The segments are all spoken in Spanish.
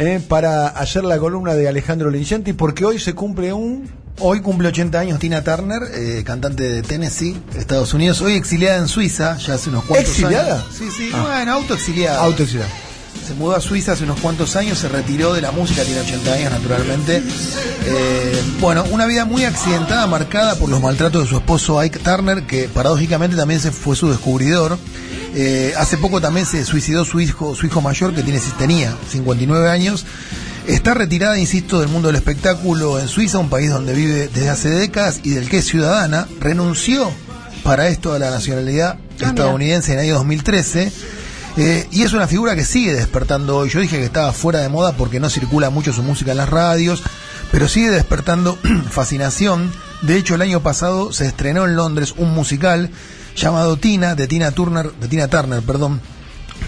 eh, para hacer la columna de Alejandro Lincenti, porque hoy se cumple un Hoy cumple 80 años Tina Turner, eh, cantante de Tennessee, Estados Unidos. Hoy exiliada en Suiza, ya hace unos cuantos ¿Exiliada? años. Sí, sí, Ah. bueno, autoexiliada. autoexiliada. Se mudó a Suiza hace unos cuantos años, se retiró de la música, tiene 80 años naturalmente. Eh, bueno, una vida muy accidentada, marcada por los maltratos de su esposo Ike Turner, que paradójicamente también se fue su descubridor. Eh, hace poco también se suicidó su hijo, su hijo mayor, que tiene, tenía 59 años. Está retirada, insisto, del mundo del espectáculo en Suiza, un país donde vive desde hace décadas y del que es ciudadana. Renunció para esto a la nacionalidad estadounidense en el año 2013. Eh, y es una figura que sigue despertando hoy. Yo dije que estaba fuera de moda porque no circula mucho su música en las radios, pero sigue despertando fascinación. De hecho, el año pasado se estrenó en Londres un musical llamado Tina, de Tina Turner, de Tina Turner, perdón,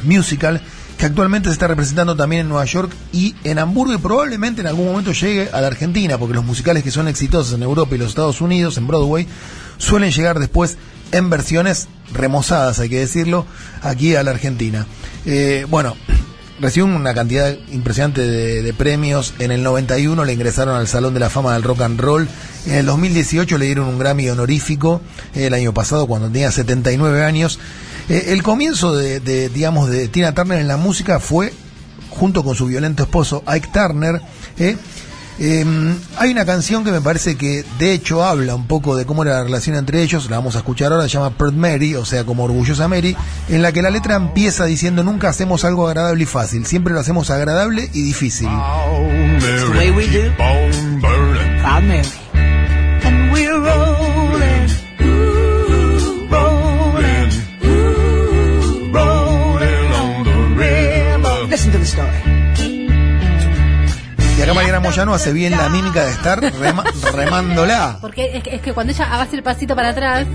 musical, que actualmente se está representando también en Nueva York y en Hamburgo y probablemente en algún momento llegue a la Argentina, porque los musicales que son exitosos en Europa y los Estados Unidos, en Broadway, suelen llegar después en versiones remozadas, hay que decirlo, aquí a la Argentina. Eh, bueno, recibió una cantidad impresionante de, de premios. En el 91 le ingresaron al Salón de la Fama del Rock and Roll. En el 2018 le dieron un Grammy honorífico. eh, El año pasado, cuando tenía 79 años. Eh, el comienzo de, de, digamos, de Tina Turner en la música fue junto con su violento esposo Ike Turner. eh, eh, hay una canción que me parece que de hecho habla un poco de cómo era la relación entre ellos, la vamos a escuchar ahora, se llama Proud Mary, o sea, como orgullosa Mary, en la que la letra empieza diciendo nunca hacemos algo agradable y fácil, siempre lo hacemos agradable y difícil. Proud Mary. Y acá Mariana Moyano hace bien la mímica de estar rema- remándola. Porque es que, es que cuando ella hace el pasito para atrás,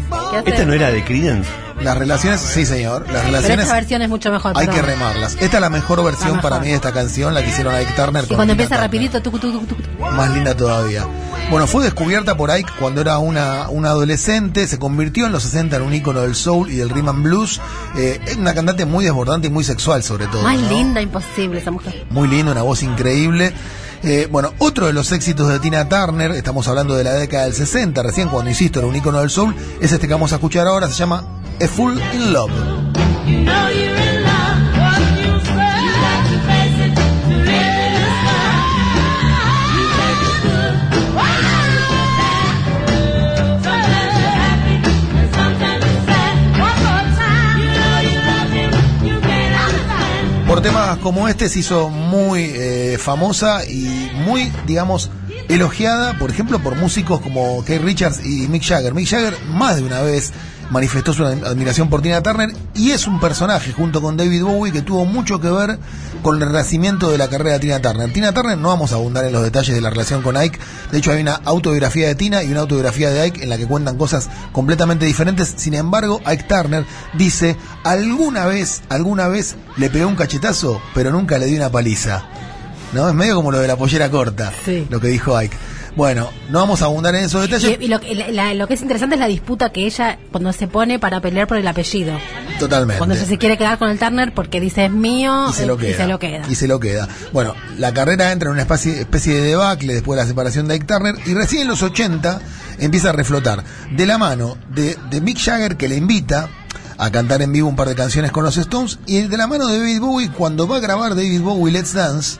¿Esta no era de Creedence? Las relaciones, sí señor, las pero relaciones esta versión es mucho mejor. hay que remarlas. Esta es la mejor versión La para mí de esta canción, la que hicieron Ike Turner. Y con cuando Tina empieza Turner. rapidito, tucu, tucu, tucu, tucu. más linda todavía. Bueno, fue descubierta por Ike cuando era una, una adolescente, se convirtió en los 60 en un ícono del soul y del rhythm and blues. Eh, es una cantante muy desbordante y muy sexual sobre todo. Más ¿no? linda imposible esa mujer. Muy linda, una voz increíble. Eh, bueno, otro de los éxitos de Tina Turner, estamos hablando de la década del 60, recién cuando, insisto, era un ícono del soul, es este que vamos a escuchar ahora, se llama A Fool in love. Temas como este se hizo muy eh, famosa y muy, digamos, elogiada, por ejemplo, por músicos como Keith Richards y Mick Jagger. Mick Jagger más de una vez manifestó su admiración por Tina Turner y es un personaje junto con David Bowie que tuvo mucho que ver con el renacimiento de la carrera de Tina Turner. Tina Turner no vamos a abundar en los detalles de la relación con Ike, de hecho hay una autobiografía de Tina y una autobiografía de Ike en la que cuentan cosas completamente diferentes, sin embargo Ike Turner dice, alguna vez, alguna vez le pegó un cachetazo, pero nunca le dio una paliza. ¿No? Es medio como lo de la pollera corta, Sí. lo que dijo Ike. Bueno, no vamos a abundar en esos detalles. Y, y lo, que- la- lo que es interesante es la disputa que ella, cuando se pone para pelear por el apellido. Totalmente. Cuando ella se quiere quedar con el Turner porque dice es mío y se lo eh, queda. y se lo queda. Y se lo queda. Bueno, la carrera entra en una especie, especie de debacle después de la separación de Ike Turner y recién en los 80 empieza a reflotar. De la mano de, de Mick Jagger que le invita a cantar en vivo un par de canciones con los Stones y de la mano de David Bowie cuando va a grabar David Bowie Let's Dance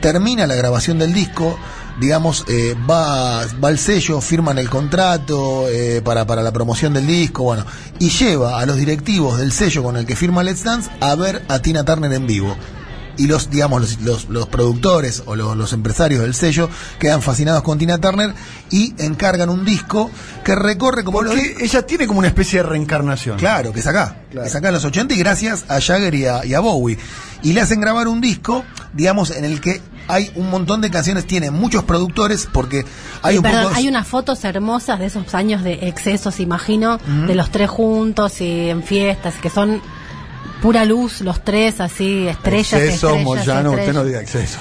termina la grabación del disco, digamos, eh, va, al sello, firman el contrato eh, para, para la promoción del disco, bueno, y lleva a los directivos del sello con el que firma Let's Dance a ver a Tina Turner en vivo. Y los, digamos, los, los, los productores o los, los empresarios del sello quedan fascinados con Tina Turner y encargan un disco que recorre como lo Porque ella tiene como una especie de reencarnación. Claro, que es acá. Que es acá en los 80 y gracias a Jagger y a, y a Bowie. Y le hacen grabar un disco, digamos, en el que hay un montón de canciones, tiene muchos productores porque hay un perdón, poco... hay unas fotos hermosas de esos años de excesos, imagino, de los tres juntos y en fiestas, que son Pura luz, los tres, así, estrellas. Exceso, estrellas, Moyano, usted estrellas. no diga exceso.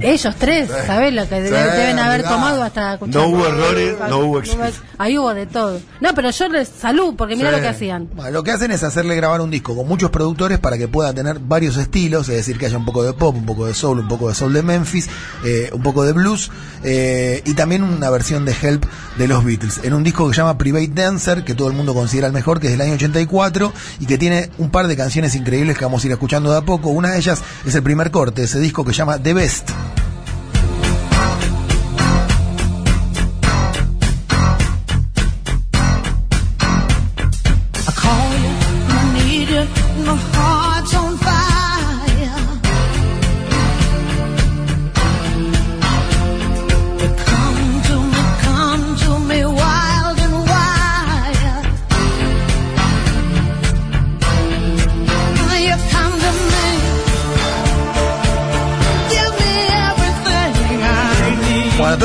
Ellos tres, ¿sabes lo que de- deben haber tomado hasta No hubo errores, no hubo exceso. Ahí hubo de todo. No, pero yo les salud, porque mira Sí. lo que hacían. Bueno, lo que hacen es hacerle grabar un disco con muchos productores para que pueda tener varios estilos, es decir, que haya un poco de pop, un poco de soul, un poco de soul de Memphis, eh, un poco de blues eh, y también una versión de Help de los Beatles, en un disco que se llama Private Dancer, que todo el mundo considera el mejor, que es del año 84 y que tiene un par de canciones increíbles que vamos a ir escuchando de a poco. Una de ellas es el primer corte de ese disco que se llama The Best.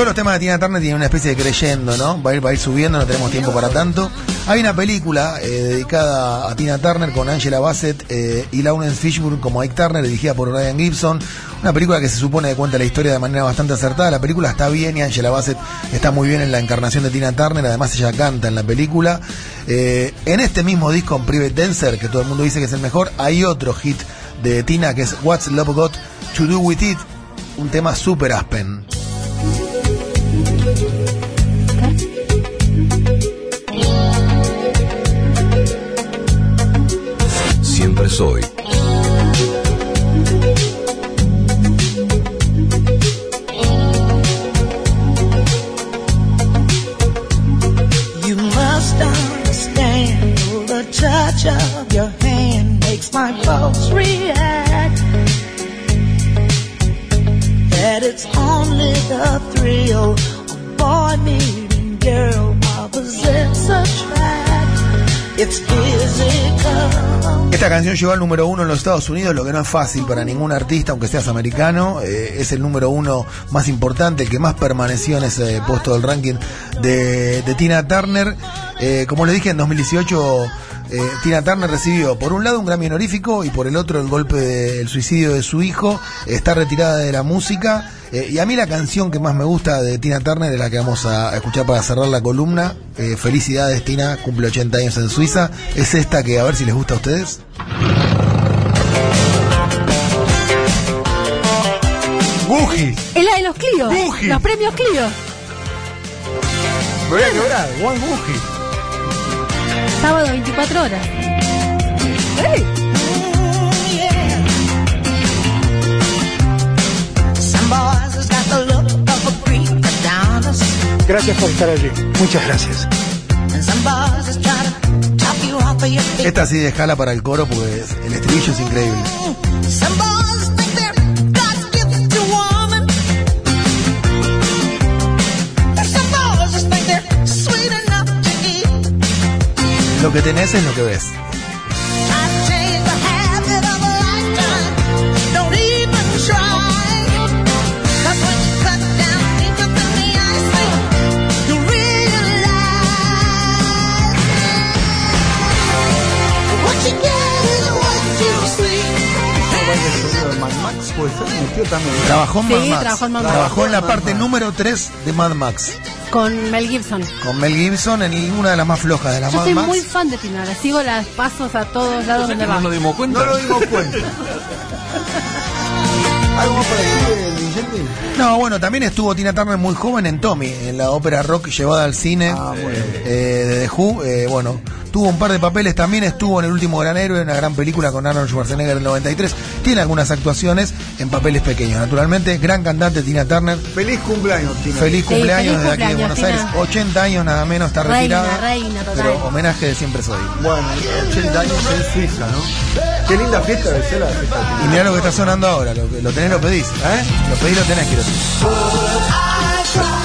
Los temas de Tina Turner tienen una especie de creyendo, ¿no? Va a ir, va a ir subiendo, no tenemos tiempo para tanto. Hay una película eh, dedicada a Tina Turner con Angela Bassett eh, y Lawrence Fishburne como Ike Turner, dirigida por Ryan Gibson. Una película que se supone que cuenta la historia de manera bastante acertada. La película está bien y Angela Bassett está muy bien en la encarnación de Tina Turner. Además, ella canta en la película. Eh, en este mismo disco, en Private Dancer, que todo el mundo dice que es el mejor, hay otro hit de Tina que es What's Love Got to Do With It. Un tema super aspen. You must understand the touch of your hand makes my pulse react. That it's only the thrill of boy meeting girl opposites attract. Esta canción llegó al número uno en los Estados Unidos, lo que no es fácil para ningún artista, aunque seas americano. Eh, es el número uno más importante, el que más permaneció en ese puesto del ranking de, de Tina Turner. Eh, como les dije, en 2018 eh, Tina Turner recibió por un lado un Grammy honorífico y por el otro el golpe del suicidio de su hijo. Está retirada de la música. Eh, y a mí la canción que más me gusta de Tina Turner es la que vamos a escuchar para cerrar la columna. Eh, felicidades Tina, cumple 80 años en Suiza. Es esta que a ver si les gusta a ustedes. Buji. Es la de los Clio. Buji. Los premios Clio. Me voy a quebrar. Juan Buji. Sábado 24 horas. Gracias por estar allí. Muchas gracias. Esta sí dejala para el coro porque es- el estribillo es increíble. Ser metió también. Trabajó en Sí, Mad Max. trabajó en Mad Max. Trabajó en la parte número 3 de Mad Max. Con Mel Gibson. Con Mel Gibson en una de las más flojas de las Yo Mad soy Max. muy fan de Tina. La sigo las pasos a todos lados donde va. No nos dimos cuenta. No lo dimos cuenta. ¿Algo más para decir, Vicente? No, bueno, también estuvo Tina Turner muy joven en Tommy, en la ópera rock llevada al cine Ah, bueno. eh, de The Who. eh, bueno, tuvo un par de papeles, también estuvo en El último gran héroe, una gran película con Arnold Schwarzenegger en el 93. Tiene algunas actuaciones en papeles pequeños, naturalmente. Gran cantante Tina Turner. Feliz cumpleaños, Tina. Feliz Sí, cumpleaños feliz desde aquí de Buenos Aires. Tina. 80 años nada menos, está Reina, retirada. reina, total. Pero homenaje de siempre soy. Bueno, 80 años en Suiza, ¿no? Qué linda fiesta de ser la fiesta. de Y mirá lo que está sonando ahora, lo, que- lo tenés, lo pedís. ¿Eh? Lo pedís, lo tenés, quiero decir. I cry